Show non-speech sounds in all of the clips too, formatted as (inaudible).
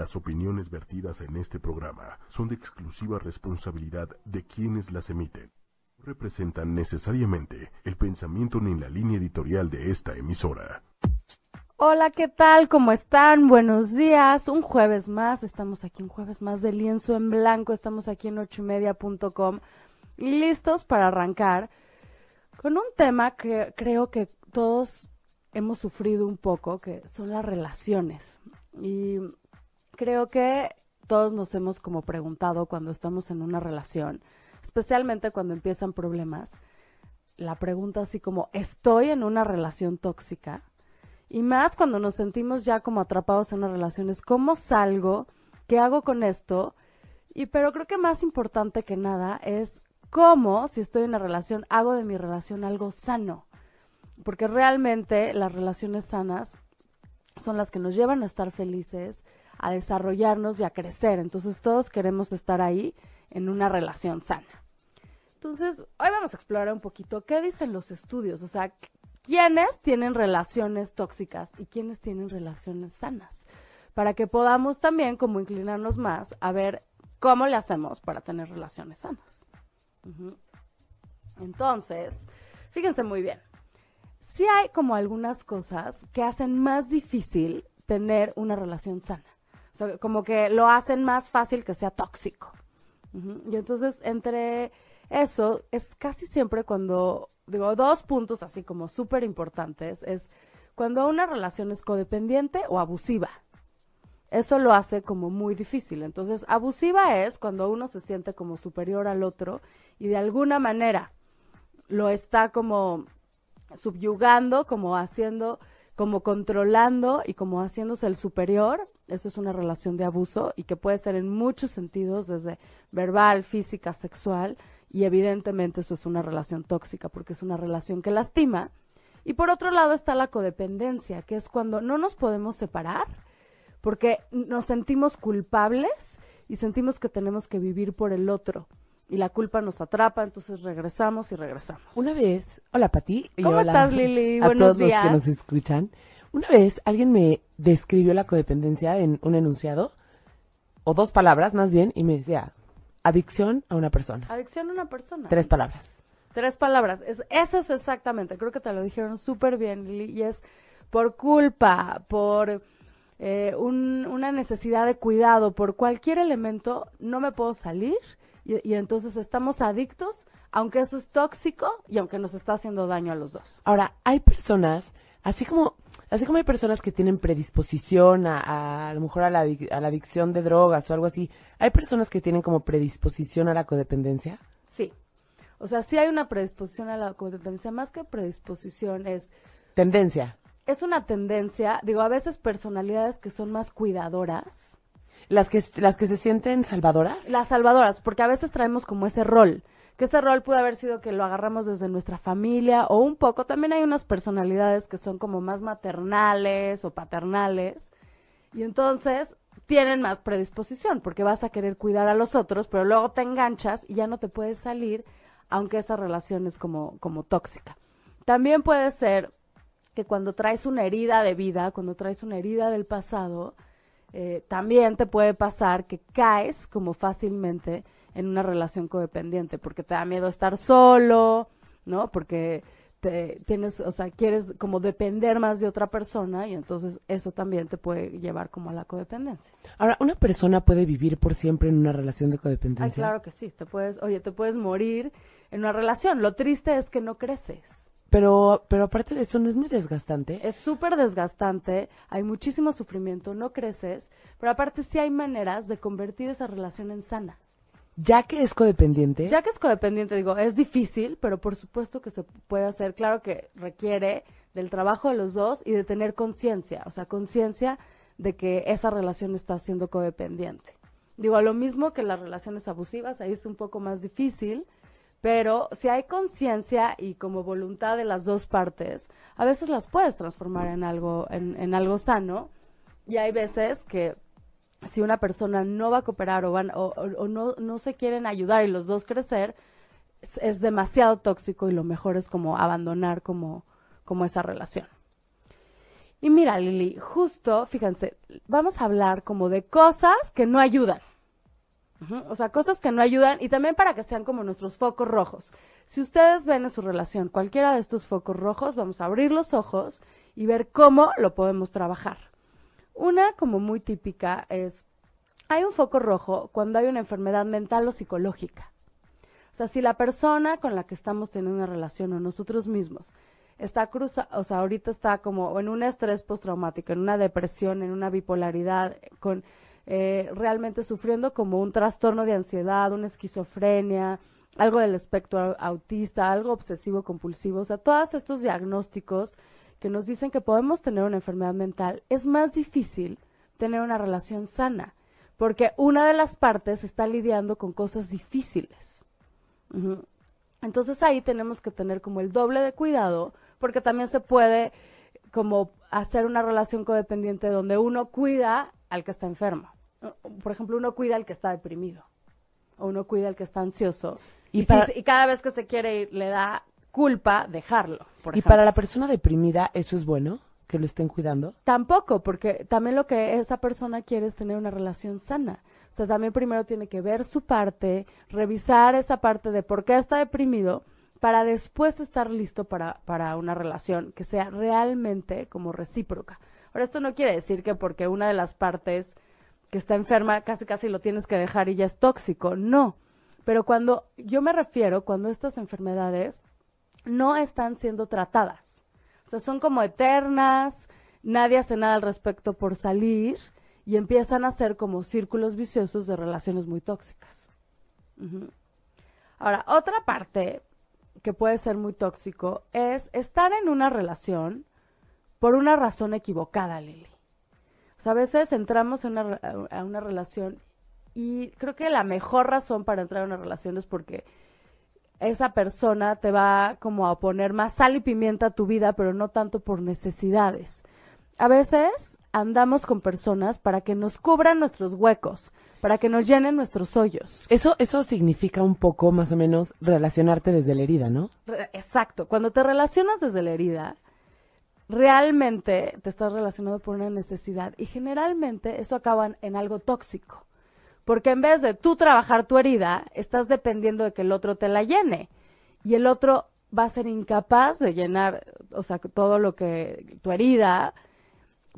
Las opiniones vertidas en este programa son de exclusiva responsabilidad de quienes las emiten. No representan necesariamente el pensamiento ni la línea editorial de esta emisora. Hola, ¿qué tal? ¿Cómo están? Buenos días. Un jueves más. Estamos aquí, un jueves más de lienzo en blanco. Estamos aquí en ochoymedia.com y listos para arrancar con un tema que creo que todos hemos sufrido un poco, que son las relaciones. Y creo que todos nos hemos como preguntado cuando estamos en una relación, especialmente cuando empiezan problemas, la pregunta así como, ¿estoy en una relación tóxica? Y más cuando nos sentimos ya como atrapados en una relación, es ¿cómo salgo? ¿Qué hago con esto? Y pero creo que más importante que nada es cómo, si estoy en una relación, hago de mi relación algo sano. Porque realmente las relaciones sanas son las que nos llevan a estar felices, a desarrollarnos y a crecer. Entonces todos queremos estar ahí en una relación sana. Entonces, hoy vamos a explorar un poquito qué dicen los estudios, o sea, quiénes tienen relaciones tóxicas y quiénes tienen relaciones sanas, para que podamos también como inclinarnos más a ver cómo le hacemos para tener relaciones sanas. Entonces, fíjense muy bien, sí hay como algunas cosas que hacen más difícil tener una relación sana como que lo hacen más fácil que sea tóxico. Y entonces, entre eso, es casi siempre cuando, digo, dos puntos así como súper importantes, es cuando una relación es codependiente o abusiva. Eso lo hace como muy difícil. Entonces, abusiva es cuando uno se siente como superior al otro y de alguna manera lo está como subyugando, como haciendo, como controlando y como haciéndose el superior eso es una relación de abuso y que puede ser en muchos sentidos, desde verbal, física, sexual, y evidentemente eso es una relación tóxica porque es una relación que lastima. Y por otro lado está la codependencia, que es cuando no nos podemos separar porque nos sentimos culpables y sentimos que tenemos que vivir por el otro. Y la culpa nos atrapa, entonces regresamos y regresamos. Una vez, hola Pati. ¿Cómo estás Lili? A Buenos todos días. los que nos escuchan. Una vez alguien me describió la codependencia en un enunciado, o dos palabras más bien, y me decía, adicción a una persona. Adicción a una persona. Tres palabras. Tres palabras. Es, eso es exactamente, creo que te lo dijeron súper bien, Lili, y es por culpa, por eh, un, una necesidad de cuidado, por cualquier elemento, no me puedo salir y, y entonces estamos adictos, aunque eso es tóxico y aunque nos está haciendo daño a los dos. Ahora, hay personas, así como Así como hay personas que tienen predisposición a, a, lo mejor a la, a la adicción de drogas o algo así, ¿hay personas que tienen como predisposición a la codependencia? Sí. O sea, sí hay una predisposición a la codependencia, más que predisposición es... Tendencia. Es una tendencia, digo, a veces personalidades que son más cuidadoras. ¿Las que, las que se sienten salvadoras? Las salvadoras, porque a veces traemos como ese rol que ese rol puede haber sido que lo agarramos desde nuestra familia o un poco. También hay unas personalidades que son como más maternales o paternales y entonces tienen más predisposición porque vas a querer cuidar a los otros, pero luego te enganchas y ya no te puedes salir aunque esa relación es como, como tóxica. También puede ser que cuando traes una herida de vida, cuando traes una herida del pasado, eh, también te puede pasar que caes como fácilmente en una relación codependiente, porque te da miedo estar solo, ¿no? Porque te tienes, o sea, quieres como depender más de otra persona y entonces eso también te puede llevar como a la codependencia. Ahora, ¿una persona puede vivir por siempre en una relación de codependencia? Ay, claro que sí, te puedes, oye, te puedes morir en una relación. Lo triste es que no creces. Pero, pero aparte de eso, ¿no es muy desgastante? Es súper desgastante, hay muchísimo sufrimiento, no creces, pero aparte sí hay maneras de convertir esa relación en sana. Ya que es codependiente. Ya que es codependiente, digo, es difícil, pero por supuesto que se puede hacer. Claro que requiere del trabajo de los dos y de tener conciencia, o sea, conciencia de que esa relación está siendo codependiente. Digo, lo mismo que las relaciones abusivas, ahí es un poco más difícil, pero si hay conciencia y como voluntad de las dos partes, a veces las puedes transformar en algo, en, algo sano, y hay veces que si una persona no va a cooperar o, van, o, no, se quieren ayudar y los dos crecer, es, demasiado tóxico y lo mejor es como abandonar como, como esa relación. Y mira, Lili, justo, fíjense, vamos a hablar como de cosas que no ayudan. O sea, cosas que no ayudan y también para que sean como nuestros focos rojos. Si ustedes ven en su relación cualquiera de estos focos rojos, vamos a abrir los ojos y ver cómo lo podemos trabajar. Una como muy típica es, hay un foco rojo cuando hay una enfermedad mental o psicológica. O sea, si la persona con la que estamos teniendo una relación o nosotros mismos está cruza, o sea, ahorita está como en un estrés postraumático, en una depresión, en una bipolaridad, con eh, realmente sufriendo como un trastorno de ansiedad, una esquizofrenia, algo del espectro au- autista, algo obsesivo compulsivo, o sea, todos estos diagnósticos que nos dicen que podemos tener una enfermedad mental, es más difícil tener una relación sana, porque una de las partes está lidiando con cosas difíciles. Entonces ahí tenemos que tener como el doble de cuidado, porque también se puede como hacer una relación codependiente donde uno cuida al que está enfermo. Por ejemplo, uno cuida al que está deprimido, o uno cuida al que está ansioso. Y Y, si- para- y cada vez que se quiere ir, le da culpa dejarlo. Por Y para la persona deprimida, ¿eso es bueno? Que lo estén cuidando. Tampoco, porque también lo que esa persona quiere es tener una relación sana. O sea, también primero tiene que ver su parte, revisar esa parte de por qué está deprimido, para después estar listo para, para una relación que sea realmente como recíproca. Ahora, esto no quiere decir que porque una de las partes que está enferma casi casi lo tienes que dejar y ya es tóxico. No. Pero cuando yo me refiero, cuando estas enfermedades no están siendo tratadas. O sea, son como eternas, nadie hace nada al respecto por salir y empiezan a ser como círculos viciosos de relaciones muy tóxicas. Ahora, otra parte que puede ser muy tóxico es estar en una relación por una razón equivocada, Lili. O sea, a veces entramos en una, a una relación y creo que la mejor razón para entrar en una relación es porque esa persona te va como a poner más sal y pimienta a tu vida, pero no tanto por necesidades. A veces andamos con personas para que nos cubran nuestros huecos, para que nos llenen nuestros hoyos. Eso, eso significa un poco, más o menos, relacionarte desde la herida, ¿no? Exacto, cuando te relacionas desde la herida, realmente te estás relacionado por una necesidad y generalmente eso acaba en, en algo tóxico. Porque en vez de tú trabajar tu herida, estás dependiendo de que el otro te la llene. Y el otro va a ser incapaz de llenar, o sea, todo lo que, tu herida,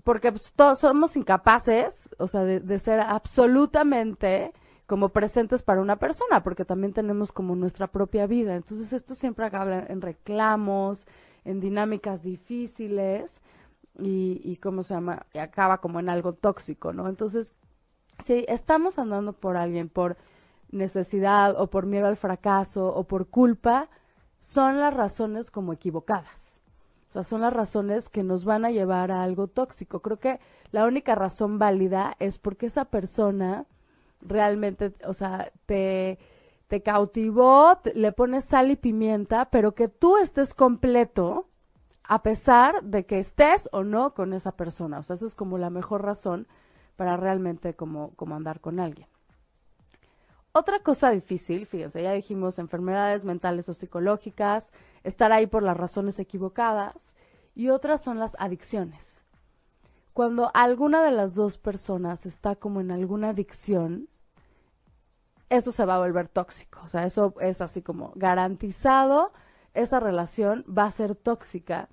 porque pues, todos somos incapaces, o sea, de, de ser absolutamente como presentes para una persona, porque también tenemos como nuestra propia vida. Entonces esto siempre acaba en reclamos, en dinámicas difíciles y, y ¿cómo se llama? Y acaba como en algo tóxico, ¿no? Entonces, si estamos andando por alguien por necesidad o por miedo al fracaso o por culpa, son las razones como equivocadas. O sea, son las razones que nos van a llevar a algo tóxico. Creo que la única razón válida es porque esa persona realmente, o sea, te, te cautivó, le pones sal y pimienta, pero que tú estés completo a pesar de que estés o no con esa persona. O sea, esa es como la mejor razón para realmente como, como andar con alguien. Otra cosa difícil, fíjense, ya dijimos enfermedades mentales o psicológicas, estar ahí por las razones equivocadas, y otras son las adicciones. Cuando alguna de las dos personas está como en alguna adicción, eso se va a volver tóxico. O sea, eso es así como garantizado, esa relación va a ser tóxica.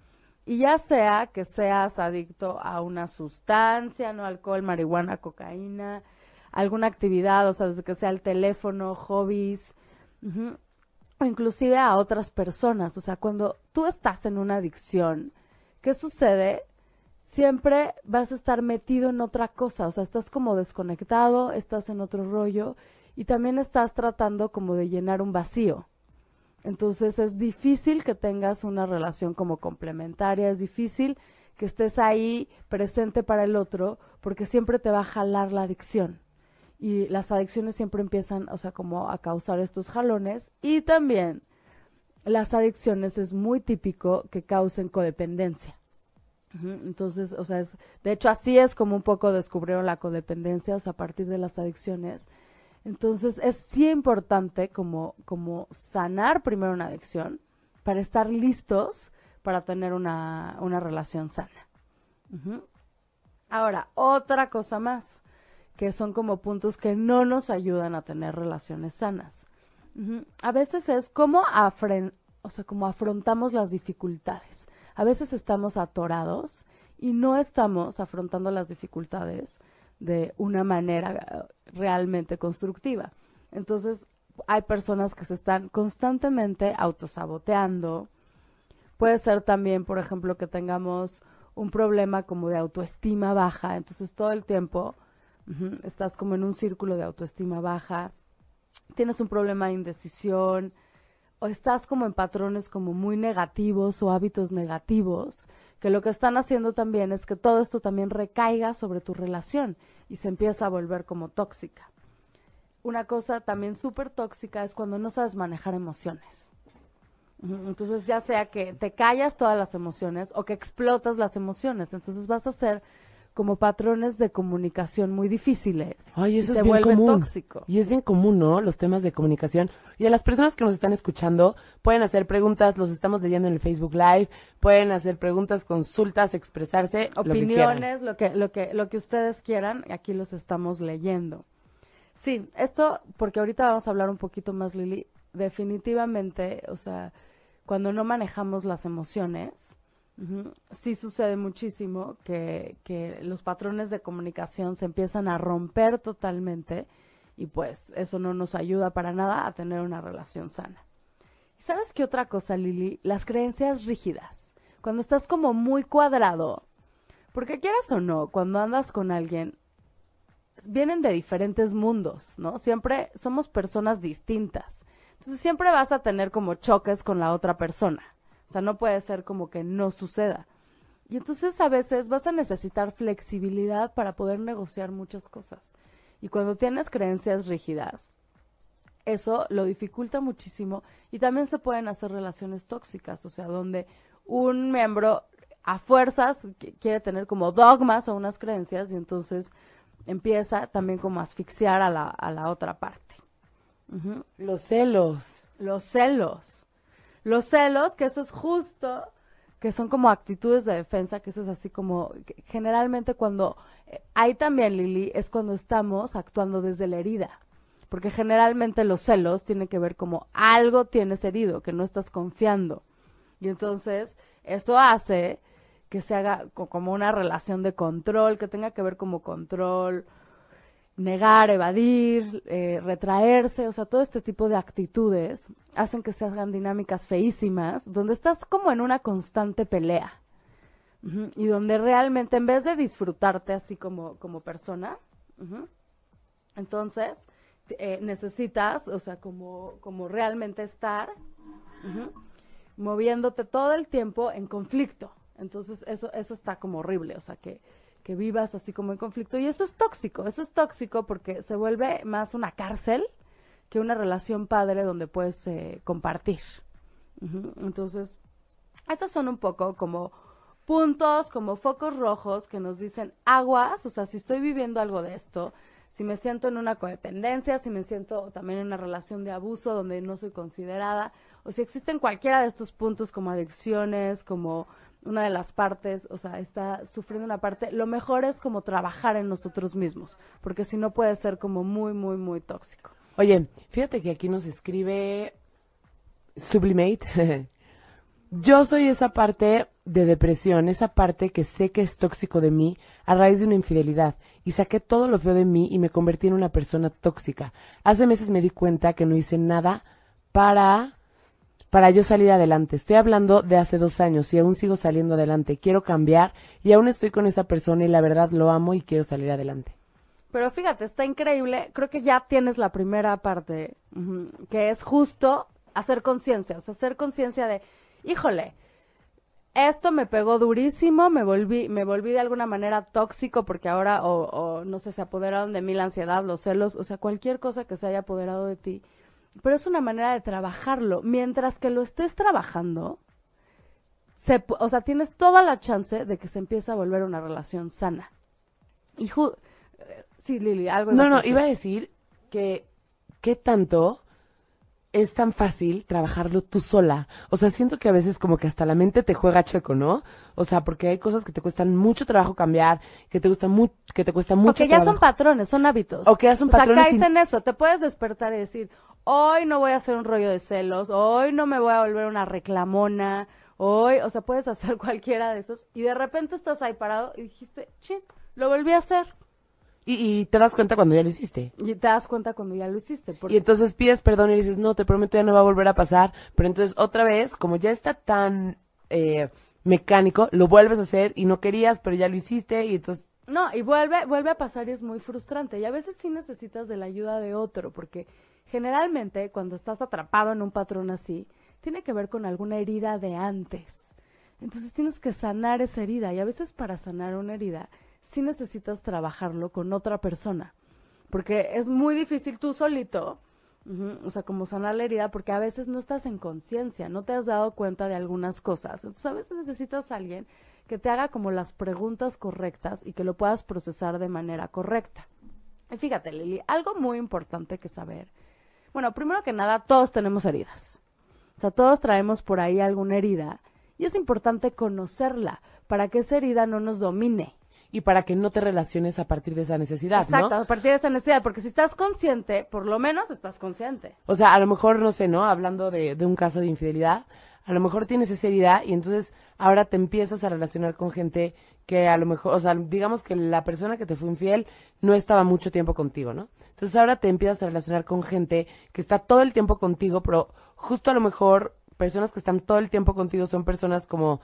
Y ya sea que seas adicto a una sustancia, no alcohol, marihuana, cocaína, alguna actividad, o sea, desde que sea el teléfono, hobbies, o inclusive a otras personas. O sea, cuando tú estás en una adicción, ¿qué sucede? Siempre vas a estar metido en otra cosa, o sea, estás como desconectado, estás en otro rollo y también estás tratando como de llenar un vacío. Entonces es difícil que tengas una relación como complementaria, es difícil que estés ahí presente para el otro porque siempre te va a jalar la adicción. Y las adicciones siempre empiezan, o sea, como a causar estos jalones y también las adicciones es muy típico que causen codependencia. Entonces, o sea, es, de hecho así es como un poco descubrieron la codependencia, o sea, a partir de las adicciones. Entonces, es sí importante como, como sanar primero una adicción para estar listos para tener una, una relación sana. Ahora, otra cosa más, que son como puntos que no nos ayudan a tener relaciones sanas. A veces es afren- o sea, como afrontamos las dificultades. A veces estamos atorados y no estamos afrontando las dificultades de una manera eh, realmente constructiva. Entonces, hay personas que se están constantemente autosaboteando. Puede ser también, por ejemplo, que tengamos un problema como de autoestima baja. Entonces, todo el tiempo estás como en un círculo de autoestima baja. Tienes un problema de indecisión o estás como en patrones como muy negativos o hábitos negativos, que lo que están haciendo también es que todo esto también recaiga sobre tu relación y se empieza a volver como tóxica. Una cosa también súper tóxica es cuando no sabes manejar emociones. Entonces, ya sea que te callas todas las emociones o que explotas las emociones, entonces vas a hacer como patrones de comunicación muy difíciles Ay, y eso se es bien vuelve común. tóxico. Y es bien común, ¿no? Los temas de comunicación. Y a las personas que nos están escuchando pueden hacer preguntas, los estamos leyendo en el Facebook Live, pueden hacer preguntas, consultas, expresarse, lo que quieran. opiniones, lo que, lo que, lo que ustedes quieran, aquí los estamos leyendo. Sí, esto, porque ahorita vamos a hablar un poquito más, Lili, definitivamente, o sea, cuando no manejamos las emociones, sí sucede muchísimo que, que los patrones de comunicación se empiezan a romper totalmente y pues eso no nos ayuda para nada a tener una relación sana. ¿Y sabes qué otra cosa, Lili? Las creencias rígidas. Cuando estás como muy cuadrado, porque quieras o no, cuando andas con alguien, vienen de diferentes mundos, ¿no? Siempre somos personas distintas. Entonces siempre vas a tener como choques con la otra persona. O sea, no puede ser como que no suceda. Y entonces a veces vas a necesitar flexibilidad para poder negociar muchas cosas. Y cuando tienes creencias rígidas, eso lo dificulta muchísimo y también se pueden hacer relaciones tóxicas, o sea, donde un miembro a fuerzas qu- quiere tener como dogmas o unas creencias y entonces empieza también como a asfixiar a la, a la otra parte. Los celos. Los celos. Los celos, que eso es justo, que son como actitudes de defensa, que eso es así como, generalmente cuando, eh, hay también, Lili, es cuando estamos actuando desde la herida. Porque generalmente los celos tienen que ver como algo tienes herido, que no estás confiando. Y entonces eso hace que se haga co- como una relación de control, que tenga que ver como control, negar, evadir, eh, retraerse, o sea, todo este tipo de actitudes hacen que se hagan dinámicas feísimas, donde estás como en una constante pelea. Y donde realmente en vez de disfrutarte así como, como persona, entonces eh, necesitas, o sea, como, como realmente estar moviéndote todo el tiempo en conflicto. Entonces eso, eso está como horrible, o sea, que, que vivas así como en conflicto. Y eso es tóxico, eso es tóxico porque se vuelve más una cárcel que una relación padre donde puedes eh, compartir. Entonces, estas son un poco como puntos, como focos rojos que nos dicen aguas, o sea, si estoy viviendo algo de esto, si me siento en una codependencia, si me siento también en una relación de abuso donde no soy considerada, o si existen cualquiera de estos puntos como adicciones, como una de las partes, o sea, está sufriendo una parte, lo mejor es como trabajar en nosotros mismos, porque si no puede ser como muy, muy, muy tóxico. Oye, fíjate que aquí nos escribe Sublimate. (laughs) Yo soy esa parte de depresión, esa parte que sé que es tóxico de mí a raíz de una infidelidad y saqué todo lo feo de mí y me convertí en una persona tóxica. Hace meses me di cuenta que no hice nada para para yo salir adelante. Estoy hablando de hace dos años y aún sigo saliendo adelante. Quiero cambiar y aún estoy con esa persona y la verdad lo amo y quiero salir adelante. Pero fíjate, está increíble. Creo que ya tienes la primera parte, que es justo hacer conciencia, o sea, hacer conciencia de, híjole, esto me pegó durísimo, me volví, me volví de alguna manera tóxico porque ahora, o, o no sé, se apoderaron de mí la ansiedad, los celos, o sea, cualquier cosa que se haya apoderado de ti. Pero es una manera de trabajarlo. Mientras que lo estés trabajando, se, o sea, tienes toda la chance de que se empiece a volver una relación sana. Y eh, sí, Lili, algo No, a no, iba a decir que qué tanto es tan fácil trabajarlo tú sola. O sea, siento que a veces como que hasta la mente te juega chueco, ¿no? O sea, porque hay cosas que te cuestan mucho trabajo cambiar, que te gusta mucho, que te cuesta mucho O que ya son patrones, son hábitos. O que ya son O sea, patrones caes sin- en eso. Te puedes despertar y decir, hoy no voy a hacer un rollo de celos, hoy no me voy a volver una reclamona, hoy, o sea, puedes hacer (laughs) cualquiera de esos. Y de repente estás ahí parado y dijiste, chin, lo volví a hacer. Y, y te das cuenta cuando ya lo hiciste. Y te das cuenta cuando ya lo hiciste. Porque Y entonces pides perdón y dices, no, te prometo ya no va a volver a pasar. Pero entonces otra vez, como ya está tan eh, mecánico, lo vuelves a hacer y no querías, pero ya lo hiciste y entonces... No, y vuelve, vuelve a pasar y es muy frustrante. Y a veces sí necesitas de la ayuda de otro, porque generalmente cuando estás atrapado en un patrón así, tiene que ver con alguna herida de antes. Entonces tienes que sanar esa herida. Y a veces para sanar una herida, sí necesitas trabajarlo con otra persona. Porque es muy difícil tú solito, ujú, o sea, como sanar la herida, porque a veces no estás en conciencia, no te has dado cuenta de algunas cosas. Entonces a veces necesitas a alguien que te haga como las preguntas correctas y que lo puedas procesar de manera correcta. Y fíjate, Lili, algo muy importante que saber. Bueno, primero que nada, todos tenemos heridas. O sea, todos traemos por ahí alguna herida y es importante conocerla para que esa herida no nos domine. Y para que no te relaciones a partir de esa necesidad, Exacto, ¿no? a partir de esa necesidad, porque si estás consciente, por lo menos estás consciente. O sea, a lo mejor, no sé, ¿no? Hablando de, de un caso de infidelidad, a lo mejor tienes esa herida y entonces ahora te empiezas a relacionar con gente que a lo mejor, o sea, digamos que la persona que te fue infiel no estaba mucho tiempo contigo, ¿no? Entonces ahora te empiezas a relacionar con gente que está todo el tiempo contigo, pero justo a lo mejor personas que están todo el tiempo contigo son personas como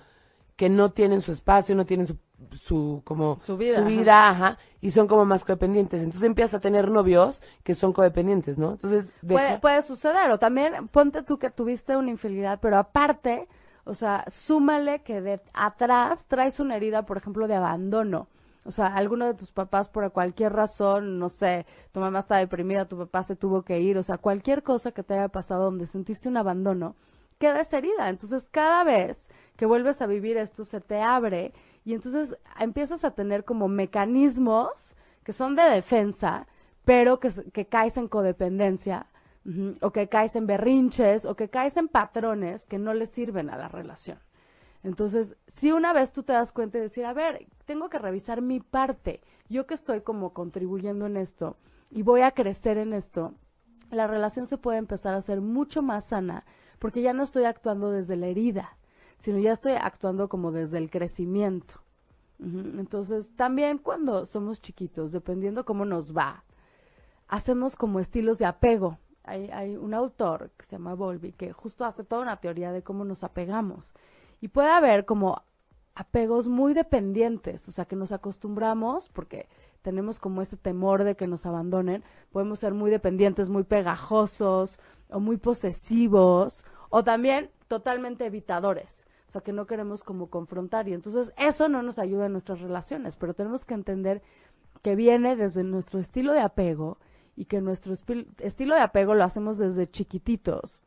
que no tienen su espacio, no tienen su, su como Su vida, ajá. vida, ajá, y son como más codependientes. Entonces empiezas a tener novios que son codependientes, ¿no? Entonces, Puede, deja- puede suceder, o también ponte tú que tuviste una infidelidad, pero aparte, o sea, súmale que de atrás traes una herida, por ejemplo, de abandono. O sea, alguno de tus papás por cualquier razón, no sé, tu mamá está deprimida, tu papá se tuvo que ir, o sea, cualquier cosa que te haya pasado donde sentiste un abandono, queda esa herida. Entonces, cada vez que vuelves a vivir esto, se te abre y entonces empiezas a tener como mecanismos que son de defensa, pero que, que caes en codependencia, o que caes en berrinches, o que caes en patrones que no le sirven a la relación. Entonces, si una vez tú te das cuenta y decir, a ver, tengo que revisar mi parte, yo que estoy como contribuyendo en esto y voy a crecer en esto, la relación se puede empezar a ser mucho más sana porque ya no estoy actuando desde la herida, sino ya estoy actuando como desde el crecimiento. Entonces, también cuando somos chiquitos, dependiendo cómo nos va, hacemos como estilos de apego. Hay, hay un autor que se llama Volby que justo hace toda una teoría de cómo nos apegamos. Y puede haber como apegos muy dependientes, o sea, que nos acostumbramos porque tenemos como ese temor de que nos abandonen, podemos ser muy dependientes, muy pegajosos o muy posesivos o también totalmente evitadores, o sea, que no queremos como confrontar y entonces eso no nos ayuda en nuestras relaciones, pero tenemos que entender que viene desde nuestro estilo de apego y que nuestro estilo de apego lo hacemos desde chiquititos.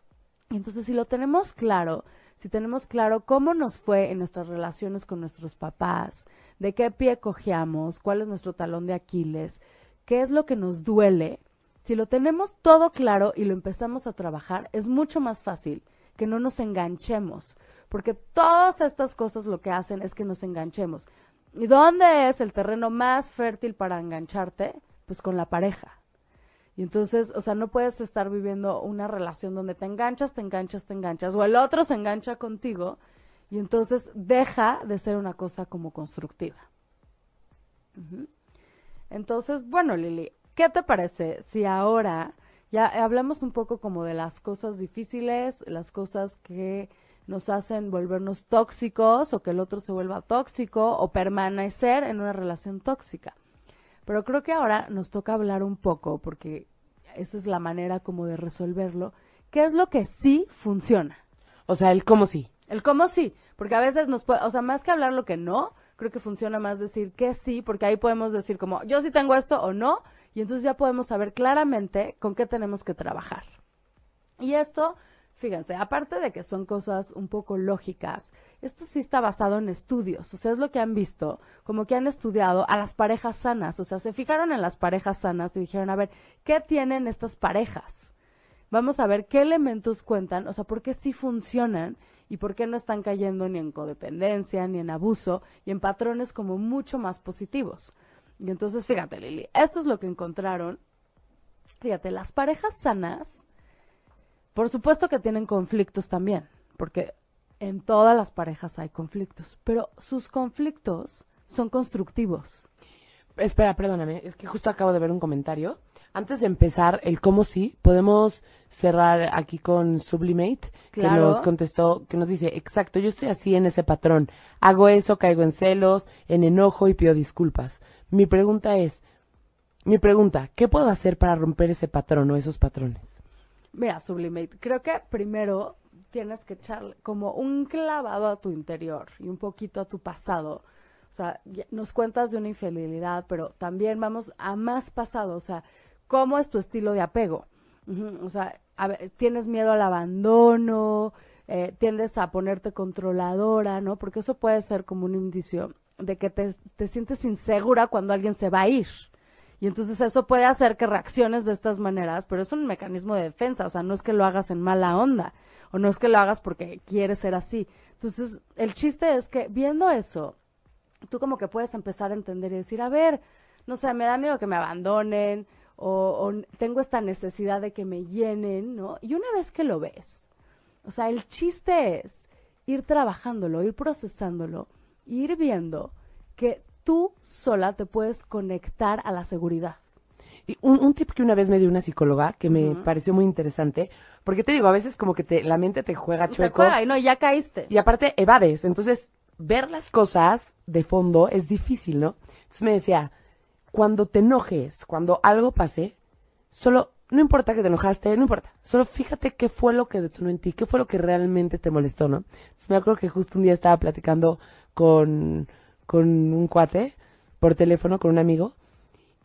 Y entonces si lo tenemos claro, si tenemos claro cómo nos fue en nuestras relaciones con nuestros papás, de qué pie cojeamos, cuál es nuestro talón de Aquiles, qué es lo que nos duele, si lo tenemos todo claro y lo empezamos a trabajar, es mucho más fácil que no nos enganchemos, porque todas estas cosas lo que hacen es que nos enganchemos. ¿Y dónde es el terreno más fértil para engancharte? Pues con la pareja. Y entonces, o sea, no puedes estar viviendo una relación donde te enganchas, te enganchas, te enganchas, o el otro se engancha contigo, y entonces deja de ser una cosa como constructiva. Entonces, bueno, Lili, ¿qué te parece si ahora ya hablamos un poco como de las cosas difíciles, las cosas que nos hacen volvernos tóxicos o que el otro se vuelva tóxico o permanecer en una relación tóxica? Pero creo que ahora nos toca hablar un poco, porque esa es la manera como de resolverlo, qué es lo que sí funciona. O sea, el cómo sí. El cómo sí, porque a veces nos puede, o sea, más que hablar lo que no, creo que funciona más decir que sí, porque ahí podemos decir como yo sí tengo esto o no, y entonces ya podemos saber claramente con qué tenemos que trabajar. Y esto, fíjense, aparte de que son cosas un poco lógicas, esto sí está basado en estudios, o sea, es lo que han visto, como que han estudiado a las parejas sanas, o sea, se fijaron en las parejas sanas y dijeron, a ver, ¿qué tienen estas parejas? vamos a ver qué elementos cuentan, o sea, por qué sí funcionan y por qué no están cayendo ni en codependencia, ni en abuso, y en patrones como mucho más positivos. Y entonces, fíjate, Lili, esto es lo que encontraron. Fíjate, las parejas sanas, por supuesto que tienen conflictos también, porque en todas las parejas hay conflictos, pero sus conflictos son constructivos. Espera, perdóname, es que justo acabo de ver un comentario. Antes de empezar el cómo sí, podemos cerrar aquí con Sublimate, que nos contestó, que nos dice, exacto, yo estoy así en ese patrón. Hago eso, caigo en celos, en enojo y pido disculpas. Mi pregunta es, mi pregunta, ¿qué puedo hacer para romper ese patrón o esos patrones? Mira, Sublimate, creo que primero tienes que echarle como un clavado a tu interior y un poquito a tu pasado. O sea, nos cuentas de una infidelidad, pero también vamos a más pasado. O sea, ¿cómo es tu estilo de apego? O sea, a tienes miedo al abandono, eh, tiendes a ponerte controladora, ¿no? Porque eso puede ser como un indicio de que te, te sientes insegura cuando alguien se va a ir. Y entonces eso puede hacer que reacciones de estas maneras, pero es un mecanismo de defensa, o sea, no es que lo hagas en mala onda, o no es que lo hagas porque quieres ser así. Entonces, el chiste es que viendo eso, tú como que puedes empezar a entender y decir, a ver, no sé, me da miedo que me abandonen, o, o tengo esta necesidad de que me llenen, ¿no? Y una vez que lo ves, o sea, el chiste es ir trabajándolo, ir procesándolo, ir viendo que tú sola te puedes conectar a la seguridad. Y un, un tip que una vez me dio una psicóloga que me pareció muy interesante, porque te digo, a veces como que te, la mente te juega Te chueco. juega y no, ya caíste. Y aparte evades. Entonces, ver las cosas de fondo es difícil, ¿no? Entonces me decía, cuando te enojes, cuando algo pase, solo, no importa que te enojaste, no importa. Solo fíjate qué fue lo que detonó en ti, qué fue lo que realmente te molestó, ¿no? Entonces, me acuerdo que justo un día estaba platicando con, con un cuate por teléfono, con un amigo,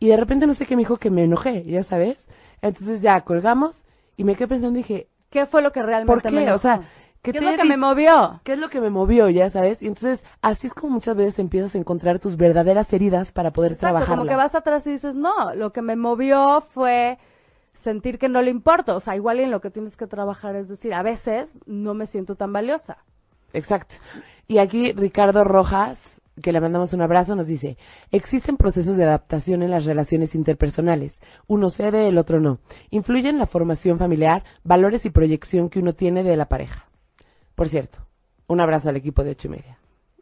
y de repente no sé qué me dijo que me enojé, ya sabes. Entonces ya colgamos y me quedé pensando y dije, ¿Qué fue lo que realmente ¿por me qué? enojó? O sea, ¿qué que es lo que me movió? ¿Qué es lo que me movió, ya sabes? Y entonces, así es como muchas veces empiezas a encontrar tus verdaderas heridas para poder Exacto, trabajarlas. como que vas atrás y dices, no, lo que me movió fue sentir que no le importa. O sea, igual en lo que tienes que trabajar es decir, a veces no me siento tan valiosa. Exacto. Y aquí Ricardo Rojas, que le mandamos un abrazo, nos dice, existen procesos de adaptación en las relaciones interpersonales. Uno cede, el otro no. Influyen la formación familiar, valores y proyección que uno tiene de la pareja. Por cierto, un abrazo al equipo de ocho y media.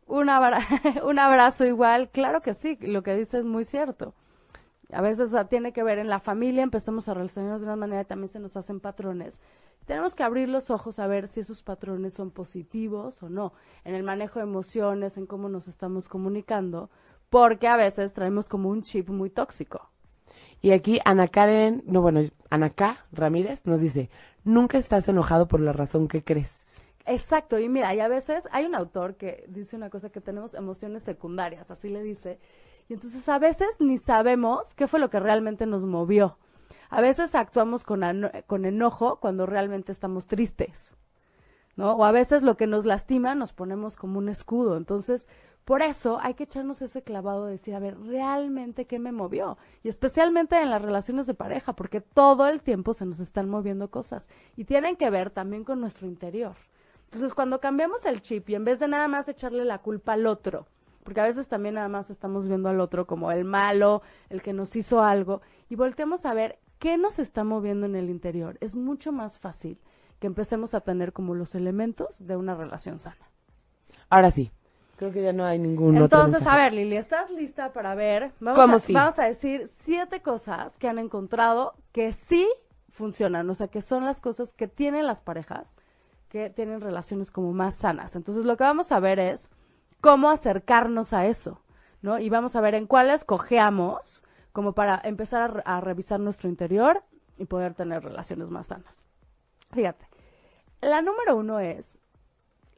Un, (laughs) un abrazo igual, claro que sí, lo que dices es muy cierto. A veces, o sea, tiene que ver en la familia, empezamos a relacionarnos de una manera y también se nos hacen patrones. Tenemos que abrir los ojos a ver si esos patrones son positivos o no, en el manejo de emociones, en cómo nos estamos comunicando, porque a veces traemos como un chip muy tóxico. Y aquí Ana Karen, no bueno, Ana K. Ramírez nos dice, nunca estás enojado por la razón que crees. Exacto, y mira, y a veces hay un autor que dice una cosa que tenemos emociones secundarias, así le dice, y entonces a veces ni sabemos qué fue lo que realmente nos movió. A veces actuamos con, con enojo cuando realmente estamos tristes, ¿no? O a veces lo que nos lastima nos ponemos como un escudo. Entonces, por eso hay que echarnos ese clavado de decir, a ver, realmente qué me movió. Y especialmente en las relaciones de pareja, porque todo el tiempo se nos están moviendo cosas y tienen que ver también con nuestro interior. Entonces, cuando cambiamos el chip y en vez de nada más echarle la culpa al otro, porque a veces también nada más estamos viendo al otro como el malo, el que nos hizo algo, y volteamos a ver qué nos está moviendo en el interior, es mucho más fácil que empecemos a tener como los elementos de una relación sana. Ahora sí, creo que ya no hay ningún otro Entonces, a ver, Lili, ¿estás lista para ver? Vamos, ¿Cómo a, sí? vamos a decir siete cosas que han encontrado que sí funcionan, o sea, que son las cosas que tienen las parejas que tienen relaciones como más sanas. Entonces, lo que vamos a ver es cómo acercarnos a eso, ¿no? Y vamos a ver en cuáles cojeamos como para empezar a, a revisar nuestro interior y poder tener relaciones más sanas. Fíjate, la número uno es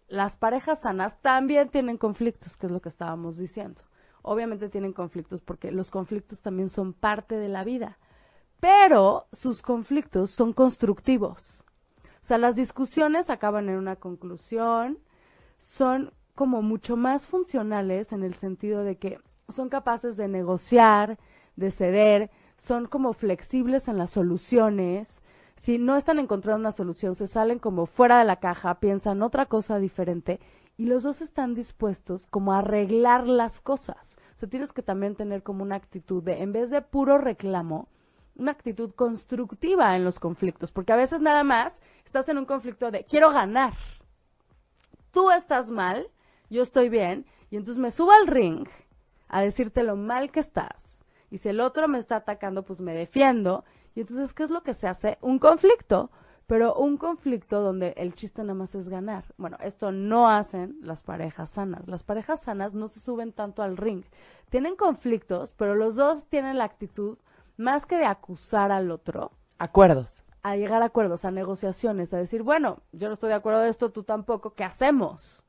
las parejas sanas también tienen conflictos, que es lo que estábamos diciendo. Obviamente tienen conflictos porque los conflictos también son parte de la vida, pero sus conflictos son constructivos. O sea, las discusiones acaban en una conclusión, son como mucho más funcionales en el sentido de que son capaces de negociar, de ceder, son como flexibles en las soluciones, si no están encontrando una solución, se salen como fuera de la caja, piensan otra cosa diferente y los dos están dispuestos como a arreglar las cosas. O sea, tienes que también tener como una actitud de, en vez de puro reclamo, una actitud constructiva en los conflictos, porque a veces nada más estás en un conflicto de quiero ganar. Tú estás mal, yo estoy bien, y entonces me subo al ring a decirte lo mal que estás. Y si el otro me está atacando, pues me defiendo. Y entonces, ¿qué es lo que se hace? Un conflicto, pero un conflicto donde el chiste nada más es ganar. Bueno, esto no hacen las parejas sanas. Las parejas sanas no se suben tanto al ring. Tienen conflictos, pero los dos tienen la actitud más que de acusar al otro. Acuerdos. A llegar a acuerdos, a negociaciones, a decir, bueno, yo no estoy de acuerdo de esto, tú tampoco, ¿qué hacemos?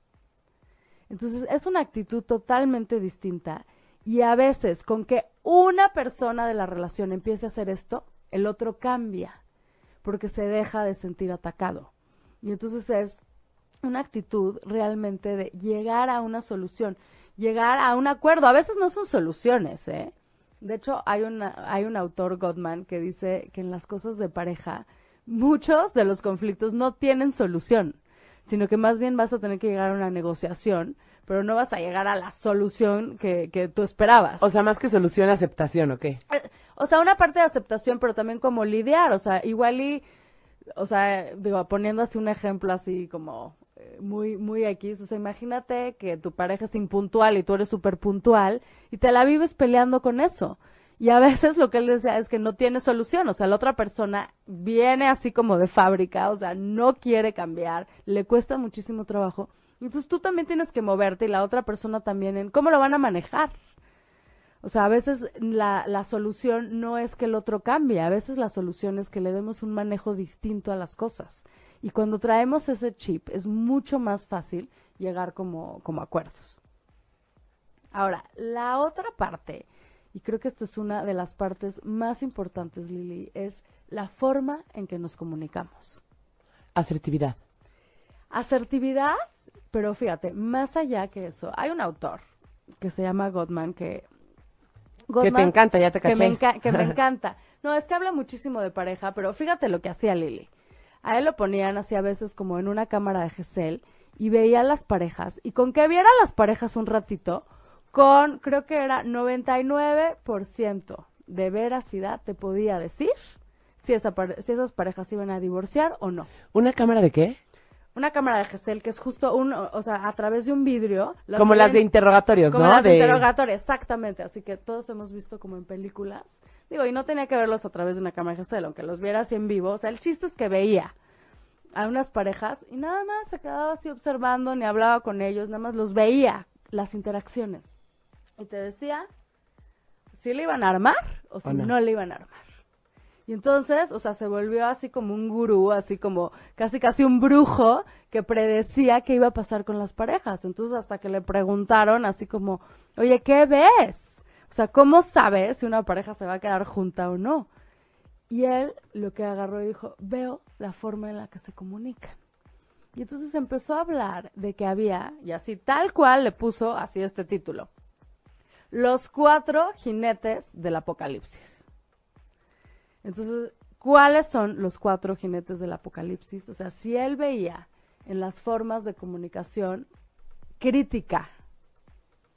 Entonces es una actitud totalmente distinta y a veces con que una persona de la relación empiece a hacer esto, el otro cambia porque se deja de sentir atacado. Y entonces es una actitud realmente de llegar a una solución, llegar a un acuerdo. A veces no son soluciones, ¿eh? De hecho, hay, una, hay un autor, Godman, que dice que en las cosas de pareja, muchos de los conflictos no tienen solución, sino que más bien vas a tener que llegar a una negociación, pero no vas a llegar a la solución que, que tú esperabas. O sea, más que solución, aceptación, ¿o qué? Eh, o sea, una parte de aceptación, pero también como lidiar, o sea, igual y, o sea, digo, poniendo así un ejemplo así como eh, muy, muy X, o sea, imagínate que tu pareja es impuntual y tú eres súper puntual y te la vives peleando con eso. Y a veces lo que él decía es que no tiene solución, o sea, la otra persona viene así como de fábrica, o sea, no quiere cambiar, le cuesta muchísimo trabajo. Entonces tú también tienes que moverte y la otra persona también en cómo lo van a manejar. O sea, a veces la, la solución no es que el otro cambie, a veces la solución es que le demos un manejo distinto a las cosas. Y cuando traemos ese chip es mucho más fácil llegar como, como acuerdos. Ahora, la otra parte, y creo que esta es una de las partes más importantes, Lili, es la forma en que nos comunicamos. Asertividad. Asertividad, pero fíjate, más allá que eso, hay un autor que se llama Gottman que que te encanta, ya te caché. Que me, que me (laughs) encanta. No, es que habla muchísimo de pareja, pero fíjate lo que hacía Lili. A él lo ponían así a veces como en una cámara de Gesell y veía las parejas. Y con que viera las parejas un ratito, con creo que era 99% de veracidad te podía decir si, esa si esas parejas iban a divorciar o no. ¿Una cámara de qué? una cámara de Gesell que es justo un, o sea, a través de un vidrio. Como las de interrogatorios, como ¿no? las de, interrogatorios, exactamente. Así que todos hemos visto como en películas. Digo, y no tenía que verlos a través de una cámara de Gesell, aunque los viera así en vivo. O sea, el chiste es que veía a unas parejas y nada más se quedaba así observando, ni hablaba con ellos, nada más los veía, las interacciones. Y te decía si le iban a armar o si no le iban a armar. Y entonces, o sea, se volvió así como un gurú, así como casi casi un brujo que predecía qué iba a pasar con las parejas. Entonces, hasta que le preguntaron así como, oye, ¿qué ves? O sea, ¿cómo sabes si una pareja se va a quedar junta o no? Y él lo que agarró y dijo, veo la forma en la que se comunican. Y entonces empezó a hablar de que había, y así tal cual le puso así este título, los cuatro jinetes del apocalipsis. Entonces, ¿cuáles son los cuatro jinetes del apocalipsis? O sea, si él veía en las formas de comunicación crítica,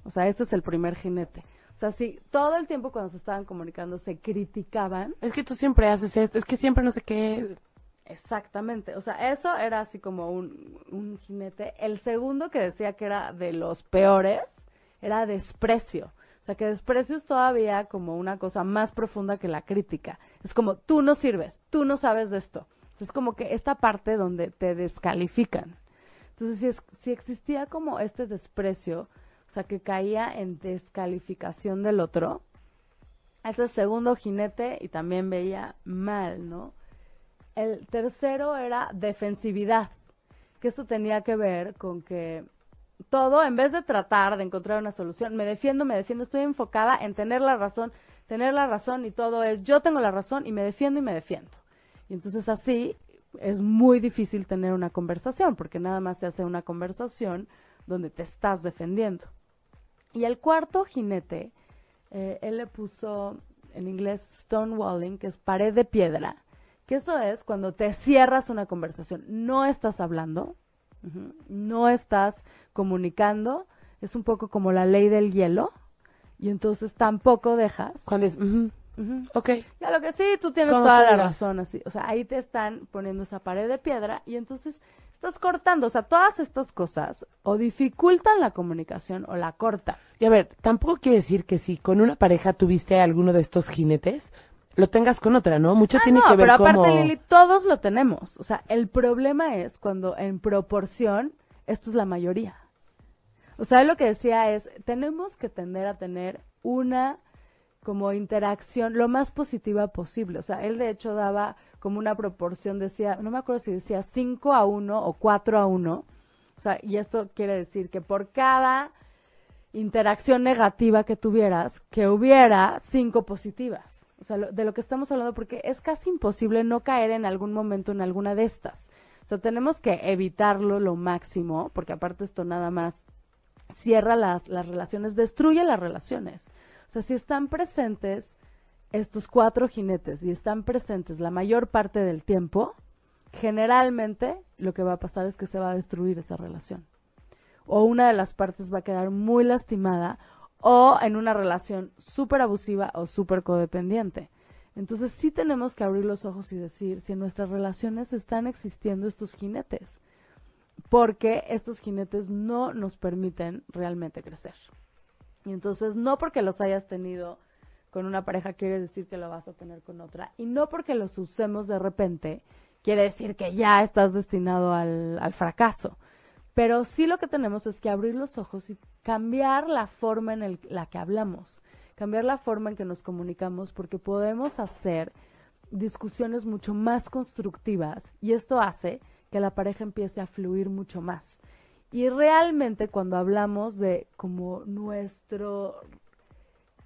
o sea, ese es el primer jinete. O sea, si todo el tiempo cuando se estaban comunicando se criticaban. Es que tú siempre haces esto, es que siempre no sé qué. Exactamente, o sea, eso era así como un, un jinete. El segundo que decía que era de los peores era desprecio sea, que desprecio es todavía como una cosa más profunda que la crítica. Es como, tú no sirves, tú no sabes de esto. Es como que esta parte donde te descalifican. Entonces, si, es, si existía como este desprecio, o sea, que caía en descalificación del otro, ese segundo jinete y también veía mal, ¿no? El tercero era defensividad, que esto tenía que ver con que todo, en vez de tratar de encontrar una solución, me defiendo, me defiendo, estoy enfocada en tener la razón, tener la razón y todo es yo tengo la razón y me defiendo y me defiendo. Y entonces así es muy difícil tener una conversación, porque nada más se hace una conversación donde te estás defendiendo. Y el cuarto jinete, eh, él le puso en inglés stonewalling, que es pared de piedra, que eso es cuando te cierras una conversación. No estás hablando, no estás comunicando, es un poco como la ley del hielo, y entonces tampoco dejas. Cuando es, ok, Ya lo que sí, tú tienes toda la razón, así. O sea, ahí te están poniendo esa pared de piedra y entonces estás cortando. O sea, todas estas cosas o dificultan la comunicación o la cortan. Y a ver, tampoco quiere decir que si con una pareja tuviste alguno de estos jinetes, lo tengas con otra, ¿no? Mucho Ah, tiene no, que ver pero aparte, como... Lili, todos lo tenemos. O sea, el problema es cuando en proporción esto es la mayoría. O sea, lo que decía es, tenemos que tender a tener una como interacción lo más positiva posible. O sea, él de hecho daba como una proporción, decía, no me acuerdo si decía 5 a 1 o 4 a 1. O sea, y esto quiere decir que por cada interacción negativa que tuvieras, que hubiera cinco positivas. O sea, lo- de lo que estamos hablando, porque es casi imposible no caer en algún momento en alguna de estas. O sea, tenemos que evitarlo lo máximo, porque aparte esto nada más cierra las, las relaciones, destruye las relaciones. O sea, si están presentes estos cuatro jinetes y están presentes la mayor parte del tiempo, generalmente lo que va a pasar es que se va a destruir esa relación. O una de las partes va a quedar muy lastimada o en una relación súper abusiva o súper codependiente. Entonces sí tenemos que abrir los ojos y decir si en nuestras relaciones están existiendo estos jinetes, porque estos jinetes no nos permiten realmente crecer. Y entonces no porque los hayas tenido con una pareja quiere decir que lo vas a tener con otra, y no porque los usemos de repente quiere decir que ya estás destinado al, al fracaso. Pero sí lo que tenemos es que abrir los ojos y cambiar la forma en la que hablamos, cambiar la forma en que nos comunicamos, porque podemos hacer discusiones mucho más constructivas y esto hace que la pareja empiece a fluir mucho más. Y realmente cuando hablamos de como nuestro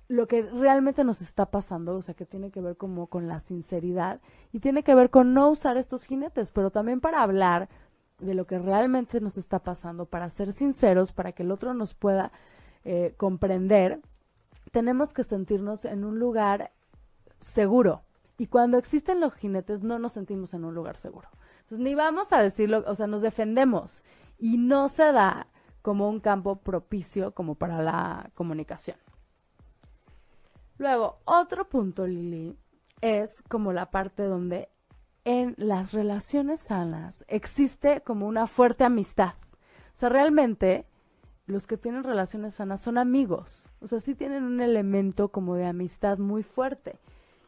lo que realmente nos está pasando, o sea, que tiene que ver como con la sinceridad y tiene que ver con no usar estos jinetes, pero también para hablar de lo que realmente nos está pasando, para ser sinceros, para que el otro nos pueda eh, comprender, tenemos que sentirnos en un lugar seguro. Y cuando existen los jinetes no nos sentimos en un lugar seguro. Entonces, ni vamos a decirlo, o sea, nos defendemos y no se da como un campo propicio como para la comunicación. Luego, otro punto, Lili, es como la parte donde en las relaciones sanas existe como una fuerte amistad. O sea, realmente los que tienen relaciones sanas son amigos. O sea, sí tienen un elemento como de amistad muy fuerte.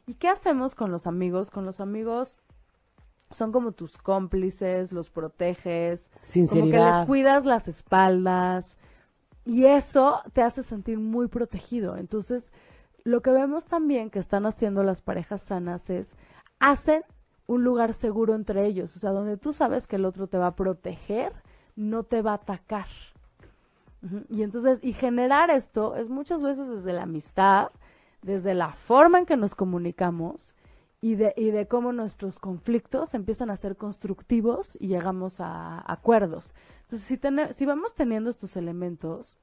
¿Y qué hacemos con los amigos? Con los amigos son como tus cómplices, los proteges, como que Sinceridad. les cuidas las espaldas y eso te hace sentir muy protegido. Entonces, lo que vemos también que están haciendo las parejas sanas es hacen un lugar seguro entre ellos, o sea, donde tú sabes que el otro te va a proteger, no te va a atacar. Y entonces, y generar esto es muchas veces desde la amistad, desde la forma en que nos comunicamos y de, y de cómo nuestros conflictos empiezan a ser constructivos y llegamos a acuerdos. Entonces, si, tene- si vamos teniendo estos elementos,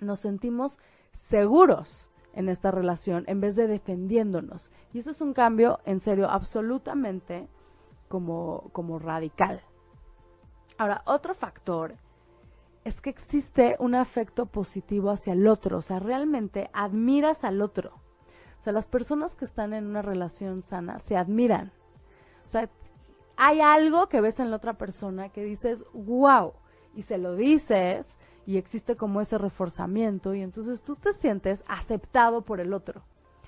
nos sentimos seguros en esta relación en vez de defendiéndonos. Y eso es un cambio, en serio, absolutamente como, como radical. Ahora, otro factor es que existe un afecto positivo hacia el otro, o sea, realmente admiras al otro. O sea, las personas que están en una relación sana se admiran. O sea, hay algo que ves en la otra persona que dices, wow, y se lo dices y existe como ese reforzamiento y entonces tú te sientes aceptado por el otro.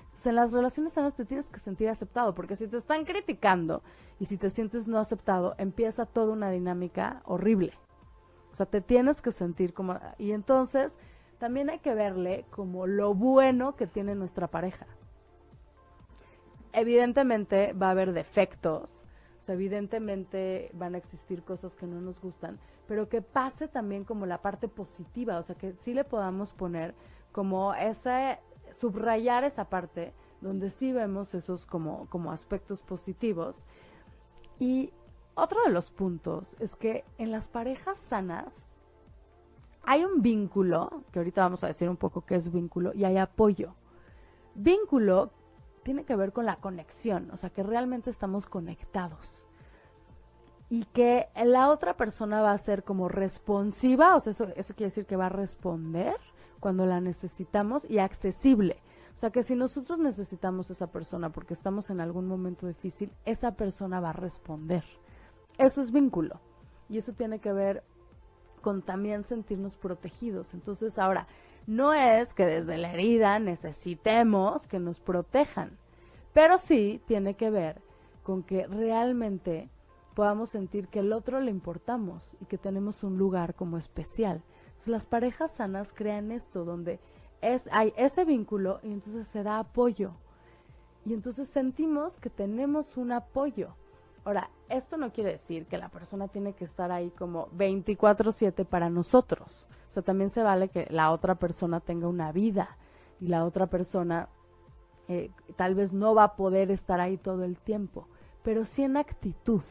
Entonces, en las relaciones sanas te tienes que sentir aceptado, porque si te están criticando y si te sientes no aceptado, empieza toda una dinámica horrible. O sea, te tienes que sentir como... Y entonces también hay que verle como lo bueno que tiene nuestra pareja. Evidentemente va a haber defectos, o sea, evidentemente van a existir cosas que no nos gustan, pero que pase también como la parte positiva, o sea, que sí le podamos poner como ese, subrayar esa parte donde sí vemos esos como, como aspectos positivos. Y otro de los puntos es que en las parejas sanas hay un vínculo, que ahorita vamos a decir un poco qué es vínculo, y hay apoyo. Vínculo tiene que ver con la conexión, o sea, que realmente estamos conectados. Y que la otra persona va a ser como responsiva, o sea, eso, eso quiere decir que va a responder cuando la necesitamos y accesible. O sea, que si nosotros necesitamos a esa persona porque estamos en algún momento difícil, esa persona va a responder. Eso es vínculo. Y eso tiene que ver con también sentirnos protegidos. Entonces, ahora, no es que desde la herida necesitemos que nos protejan, pero sí tiene que ver con que realmente podamos sentir que el otro le importamos y que tenemos un lugar como especial. las parejas sanas crean esto, donde es, hay ese vínculo y entonces se da apoyo. Y entonces sentimos que tenemos un apoyo. Ahora, esto no quiere decir que la persona tiene que estar ahí como 24/7 para nosotros también se vale que la otra persona tenga una vida y la otra persona eh, tal vez no va a poder estar ahí todo el tiempo, pero sí en actitud.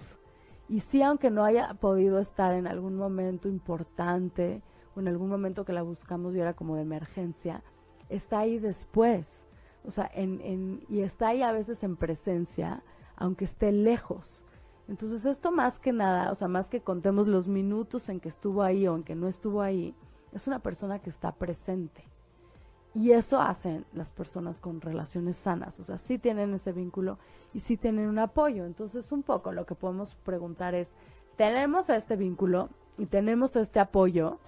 Y sí, aunque no haya podido estar en algún momento importante o en algún momento que la buscamos y era como de emergencia, está ahí después. O sea, en, en, y está ahí a veces en presencia, aunque esté lejos. Entonces esto más que nada, o sea, más que contemos los minutos en que estuvo ahí o en que no estuvo ahí, es una persona que está presente. Y eso hacen las personas con relaciones sanas, o sea, sí tienen ese vínculo y sí tienen un apoyo. Entonces, un poco lo que podemos preguntar es, ¿tenemos este vínculo y tenemos este apoyo?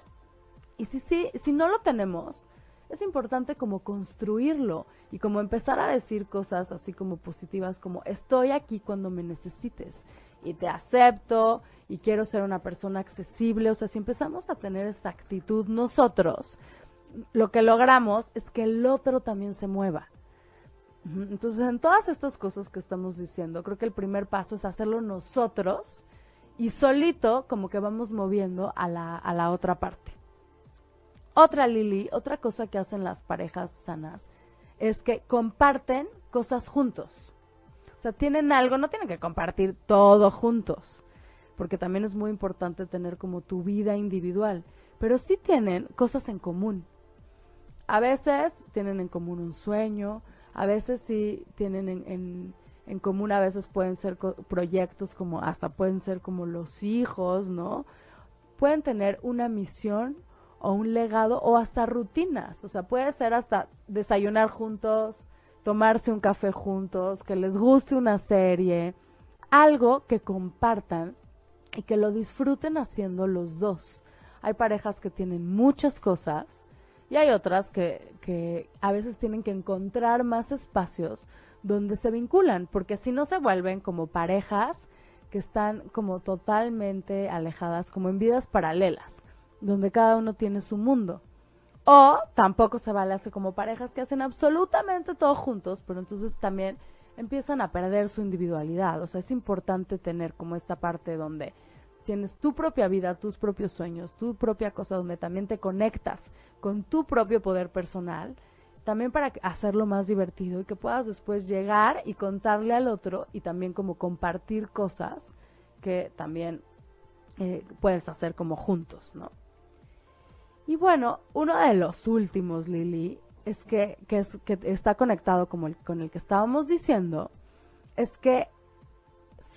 Y si, si, si no lo tenemos, es importante como construirlo y como empezar a decir cosas así como positivas, como estoy aquí cuando me necesites y te acepto y quiero ser una persona accesible. O sea, si empezamos a tener esta actitud nosotros, lo que logramos es que el otro también se mueva. Entonces, en todas estas cosas que estamos diciendo, creo que el primer paso es hacerlo nosotros y solito como que vamos moviendo a la, a la otra parte. Otra Lili, otra cosa que hacen las parejas sanas es que comparten cosas juntos. O sea, tienen algo, no tienen que compartir todo juntos, porque también es muy importante tener como tu vida individual, pero sí tienen cosas en común. A veces tienen en común un sueño, a veces sí tienen en, en, común, a veces pueden ser proyectos como, hasta pueden ser como los hijos, ¿no? Pueden tener una misión o un legado o hasta rutinas, o sea, puede ser hasta desayunar juntos, tomarse un café juntos, que les guste una serie, algo que compartan y que lo disfruten haciendo los dos. Hay parejas que tienen muchas cosas y hay otras que, que a veces tienen que encontrar más espacios donde se vinculan, porque si no se vuelven como parejas que están como totalmente alejadas, como en vidas paralelas, donde cada uno tiene su mundo. O tampoco se vale como parejas que hacen absolutamente todo juntos, pero entonces también empiezan a perder su individualidad. O sea, es importante tener como esta parte donde tienes tu propia vida, tus propios sueños, tu propia cosa donde también te conectas con tu propio poder personal, también para hacerlo más divertido y que puedas después llegar y contarle al otro y también como compartir cosas que también eh, puedes hacer como juntos, ¿no? Y bueno, uno de los últimos, Lili, es que, que, es, que está conectado como con el que estábamos diciendo, es que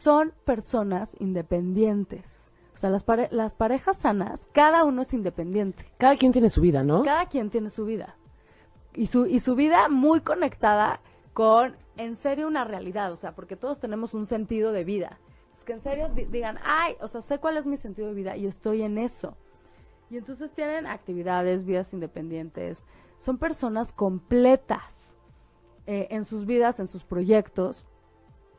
son personas independientes. O sea, las, las parejas sanas, cada uno es independiente. Cada quien tiene su vida, ¿no? Cada quien tiene su vida. Y su, y su vida muy conectada con, en serio, una realidad. O sea, porque todos tenemos un sentido de vida. Es que en serio digan, ay, o sea, sé cuál es mi sentido de vida y estoy en eso. Y entonces tienen actividades, vidas independientes, son personas completas eh, en sus vidas, en sus proyectos.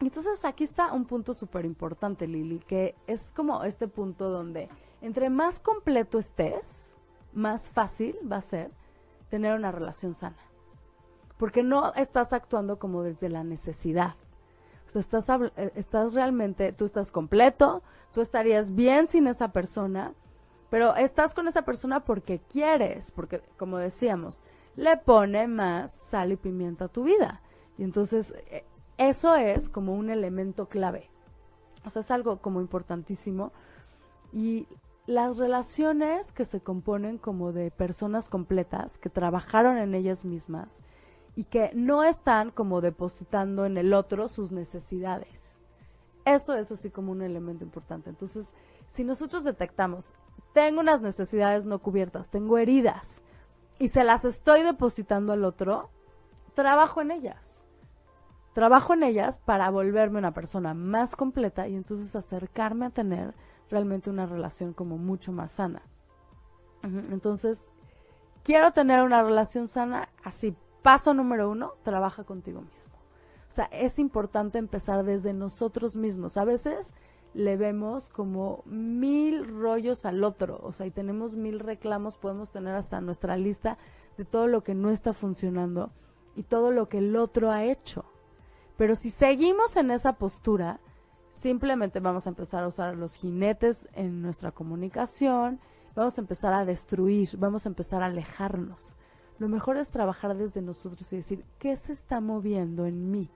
Entonces aquí está un punto súper importante, Lili, que es como este punto donde entre más completo estés, más fácil va a ser tener una relación sana. Porque no estás actuando como desde la necesidad. O sea, estás, eh, estás realmente, tú estás completo, tú estarías bien sin esa persona, pero estás con esa persona porque quieres, porque como decíamos, le pone más sal y pimienta a tu vida. Y entonces eh, eso es como un elemento clave. O sea, es algo como importantísimo. Y las relaciones que se componen como de personas completas, que trabajaron en ellas mismas y que no están como depositando en el otro sus necesidades. Eso es así como un elemento importante. Entonces, si nosotros detectamos, tengo unas necesidades no cubiertas, tengo heridas y se las estoy depositando al otro, trabajo en ellas. Trabajo en ellas para volverme una persona más completa y entonces acercarme a tener realmente una relación como mucho más sana. Entonces, quiero tener una relación sana, así, paso número uno, trabaja contigo mismo. O sea, es importante empezar desde nosotros mismos. A veces le vemos como mil rollos al otro, o sea, y tenemos mil reclamos, podemos tener hasta nuestra lista de todo lo que no está funcionando y todo lo que el otro ha hecho. Pero si seguimos en esa postura, simplemente vamos a empezar a usar los jinetes en nuestra comunicación, vamos a empezar a destruir, vamos a empezar a alejarnos. Lo mejor es trabajar desde nosotros y decir, ¿qué se está moviendo en mí?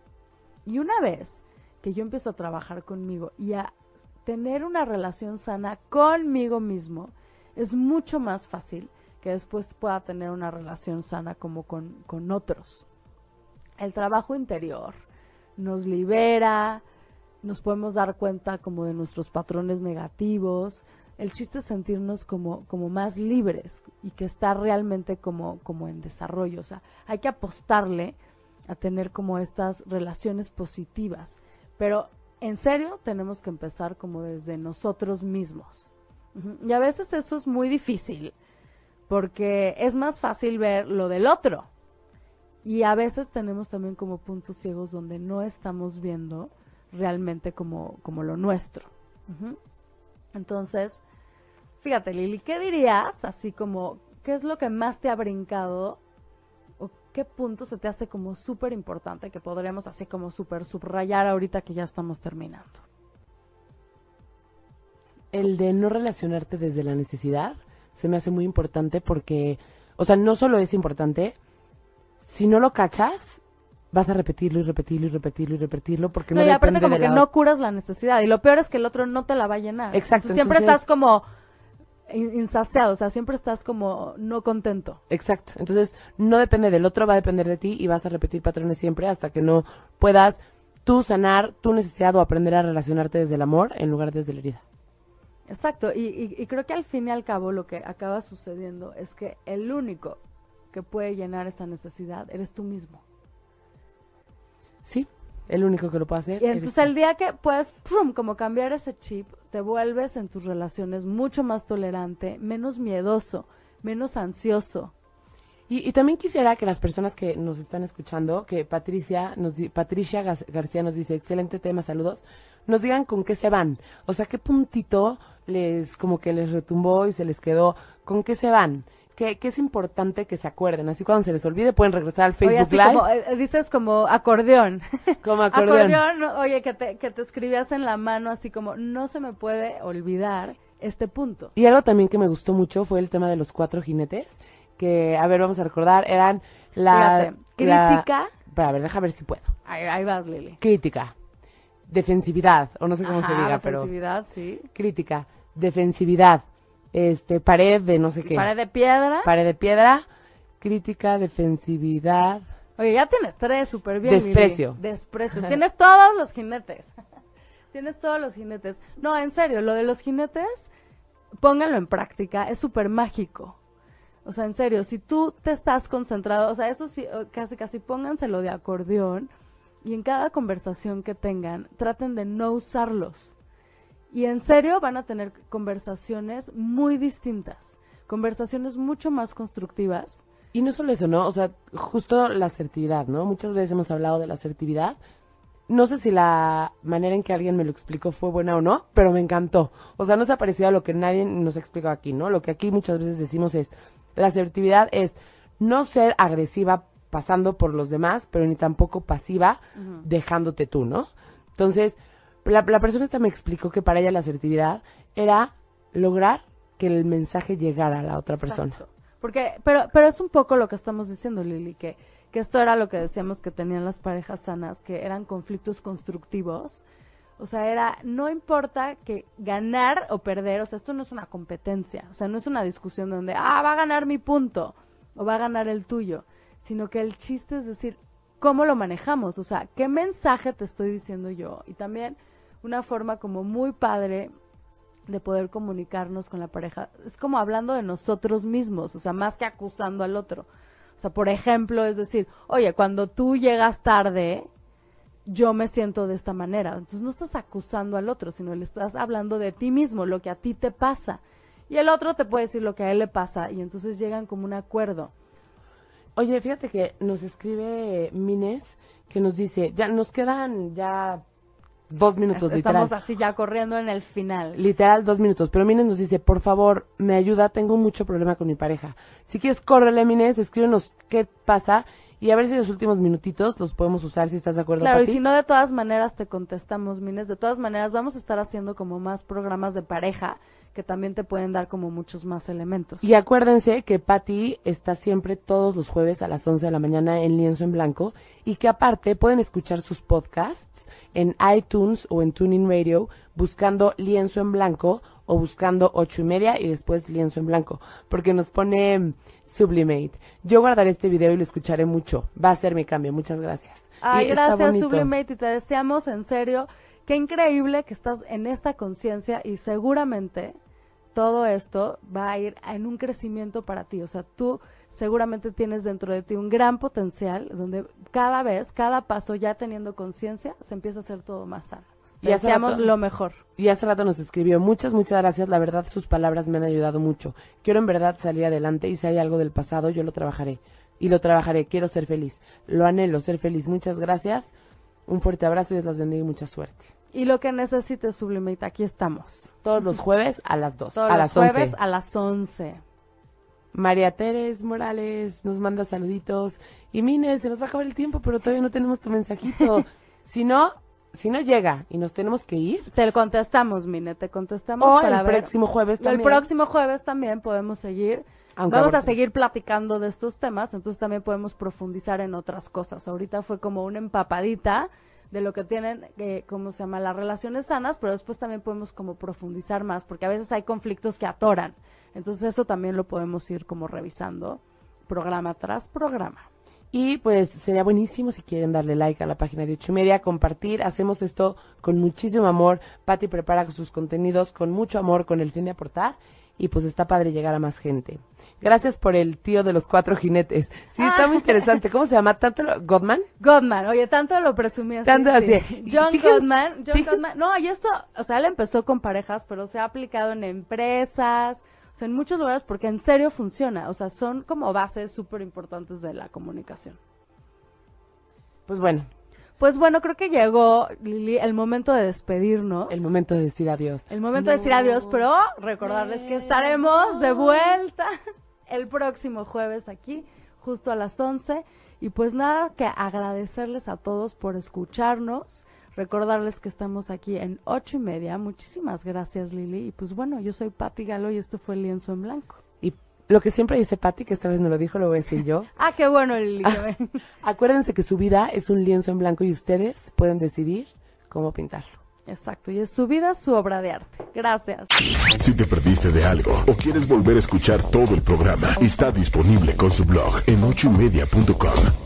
Y una vez que yo empiezo a trabajar conmigo y a tener una relación sana conmigo mismo, es mucho más fácil que después pueda tener una relación sana como con, con otros. El trabajo interior nos libera, nos podemos dar cuenta como de nuestros patrones negativos, el chiste es sentirnos como, como más libres y que está realmente como, como en desarrollo. O sea, hay que apostarle a tener como estas relaciones positivas. Pero en serio tenemos que empezar como desde nosotros mismos. Y a veces eso es muy difícil porque es más fácil ver lo del otro. Y a veces tenemos también como puntos ciegos donde no estamos viendo realmente como, como lo nuestro. Entonces, fíjate Lili, ¿qué dirías así como, qué es lo que más te ha brincado o qué punto se te hace como súper importante que podríamos así como súper subrayar ahorita que ya estamos terminando? El de no relacionarte desde la necesidad se me hace muy importante porque, o sea, no solo es importante, si no lo cachas, vas a repetirlo y repetirlo y repetirlo y repetirlo porque no, no y aparte como de que la no curas la necesidad y lo peor es que el otro no te la va a llenar. Exacto, Tú siempre entonces- estás como in- insaciado, o sea, siempre estás como no contento. Exacto. Entonces, no depende del otro, va a depender de ti y vas a repetir patrones siempre hasta que no puedas tú sanar tu necesidad o aprender a relacionarte desde el amor en lugar desde la herida. Exacto, y, y- y creo que al fin y al cabo lo que acaba sucediendo es que el único que puede llenar esa necesidad eres tú mismo. Sí, el único que lo puede hacer. Y entonces el día que puedes, ¡prum!, como cambiar ese chip, te vuelves en tus relaciones mucho más tolerante, menos miedoso, menos ansioso. Y, y también quisiera que las personas que nos están escuchando, que Patricia, nos, Patricia García nos dice, excelente tema, saludos, nos digan con qué se van. O sea, qué puntito les, como que les retumbó y se les quedó, con qué se van. Que, que es importante que se acuerden. Así cuando se les olvide pueden regresar al Oye, Facebook así Live como, eh, dices como acordeón. (laughs) como acordeón. oye, que te, que te escribías en la mano así como, no se me puede olvidar este punto. Y algo también que me gustó mucho fue el tema de los cuatro jinetes, que, a ver, vamos a recordar, eran la... Fíjate, la- crítica, Espera, a ver, deja ver si puedo. ahí, ahí vas, Lili. Crítica, defensividad, o no sé cómo se diga, pero... defensividad, sí. Crítica, defensividad, este, pared de no sé qué. Pared de piedra. Pared de piedra, crítica, defensividad. Oye, ya tienes tres, súper bien. Desprecio. Desprecio. Tienes todos los jinetes. (laughs) tienes todos los jinetes. No, en serio, lo de los jinetes, pónganlo en práctica, es súper mágico. O sea, en serio, si tú te estás concentrado, o sea, eso sí, casi casi pónganselo de acordeón y en cada conversación que tengan, traten de no usarlos. Y en serio van a tener conversaciones muy distintas, conversaciones mucho más constructivas. Y no solo eso, ¿no? O sea, justo la asertividad, ¿no? Muchas veces hemos hablado de la asertividad. No sé si la manera en que alguien me lo explicó fue buena o no, pero me encantó. O sea, no se ha parecido a lo que nadie nos ha explicado aquí, ¿no? Lo que aquí muchas veces decimos es, la asertividad es no ser agresiva pasando por los demás, pero ni tampoco pasiva dejándote tú, ¿no? Entonces, la, la persona esta me explicó que para ella la asertividad era lograr que el mensaje llegara a la otra persona. Porque, pero, pero es un poco lo que estamos diciendo, Lili, que, que esto era lo que decíamos que tenían las parejas sanas, que eran conflictos constructivos. O sea, era, no importa que ganar o perder, o sea, esto no es una competencia, o sea, no es una discusión donde, ah, va a ganar mi punto o va a ganar el tuyo, sino que el chiste es decir, ¿cómo lo manejamos? O sea, ¿qué mensaje te estoy diciendo yo? Y también una forma como muy padre de poder comunicarnos con la pareja. Es como hablando de nosotros mismos, o sea, más que acusando al otro. O sea, por ejemplo, es decir, oye, cuando tú llegas tarde, yo me siento de esta manera. Entonces no estás acusando al otro, sino le estás hablando de ti mismo, lo que a ti te pasa. Y el otro te puede decir lo que a él le pasa y entonces llegan como un acuerdo. Oye, fíjate que nos escribe Mines que nos dice, ya nos quedan ya dos minutos, literal. Estamos así ya corriendo en el final. Literal, dos minutos. Pero Mines nos dice, por favor, me ayuda, tengo mucho problema con mi pareja. Si quieres, córrele, Mines, escríbenos qué pasa y a ver si los últimos minutitos los podemos usar si estás de acuerdo. Claro, y si no, de todas maneras te contestamos, Mines. De todas maneras, vamos a estar haciendo como más programas de pareja que también te pueden dar como muchos más elementos. Y acuérdense que Patti está siempre todos los jueves a las 11 de la mañana en Lienzo en Blanco y que aparte pueden escuchar sus podcasts en iTunes o en Tuning Radio buscando Lienzo en Blanco o buscando ocho y media y después Lienzo en Blanco porque nos pone Sublimate. Yo guardaré este video y lo escucharé mucho. Va a ser mi cambio. Muchas gracias. Ay, gracias Sublimate y te deseamos en serio. Qué increíble que estás en esta conciencia y seguramente todo esto va a ir en un crecimiento para ti. O sea, tú seguramente tienes dentro de ti un gran potencial donde cada vez, cada paso, ya teniendo conciencia, se empieza a hacer todo más sano. Y hacemos lo mejor. Y hace rato nos escribió, muchas, muchas gracias, la verdad sus palabras me han ayudado mucho. Quiero en verdad salir adelante y si hay algo del pasado, yo lo trabajaré. Y lo trabajaré, quiero ser feliz. Lo anhelo, ser feliz. Muchas gracias. Un fuerte abrazo y Dios las bendiga y mucha suerte. Y lo que necesites, Sublimate, aquí estamos. Todos los jueves a las 2. Todos a los las jueves a las 11. María Teres Morales nos manda saluditos. Y Mine, se nos va a acabar el tiempo, pero todavía no tenemos tu mensajito. (laughs) si no, si no llega y nos tenemos que ir. Te contestamos, Mine, te contestamos o para el próximo jueves también. El próximo jueves también podemos seguir. Vamos a seguir platicando de estos temas, entonces también podemos profundizar en otras cosas. Ahorita fue como una empapadita de lo que tienen, eh, ¿cómo se llama? Las relaciones sanas, pero después también podemos como profundizar más, porque a veces hay conflictos que atoran. Entonces eso también lo podemos ir como revisando programa tras programa. Y pues sería buenísimo si quieren darle like a la página de ocho y media, compartir. Hacemos esto con muchísimo amor. Patti prepara sus contenidos con mucho amor, con el fin de aportar y pues está padre llegar a más gente. Gracias por el tío de los cuatro jinetes. Sí, está muy interesante. ¿Cómo se llama? ¿Tanto lo, Godman? Godman, oye, tanto lo presumí así. Tanto así. John Godman, John Godman. No, y esto, o sea, él empezó con parejas, pero se ha aplicado en empresas, o sea, en muchos lugares porque en serio funciona. O sea, son como bases súper importantes de la comunicación. Pues bueno, pues bueno, creo que llegó, Lili, el momento de despedirnos. El momento de decir adiós. El momento de decir adiós, pero recordarles que estaremos de vuelta (laughs) el próximo jueves aquí, justo a las 11. Y pues nada, que agradecerles a todos por escucharnos. Recordarles que estamos aquí en ocho y media. Muchísimas gracias, Lili. Y pues bueno, yo soy Patti Galo y esto fue el lienzo en blanco. Lo que siempre dice Patti, que esta vez no lo dijo, lo voy a decir yo. (laughs) ah, qué bueno el ah, (laughs) Acuérdense que su vida es un lienzo en blanco y ustedes pueden decidir cómo pintarlo. Exacto, y es su vida, su obra de arte. Gracias. Si te perdiste de algo o quieres volver a escuchar todo el programa, está disponible con su blog en ochoymedia.com.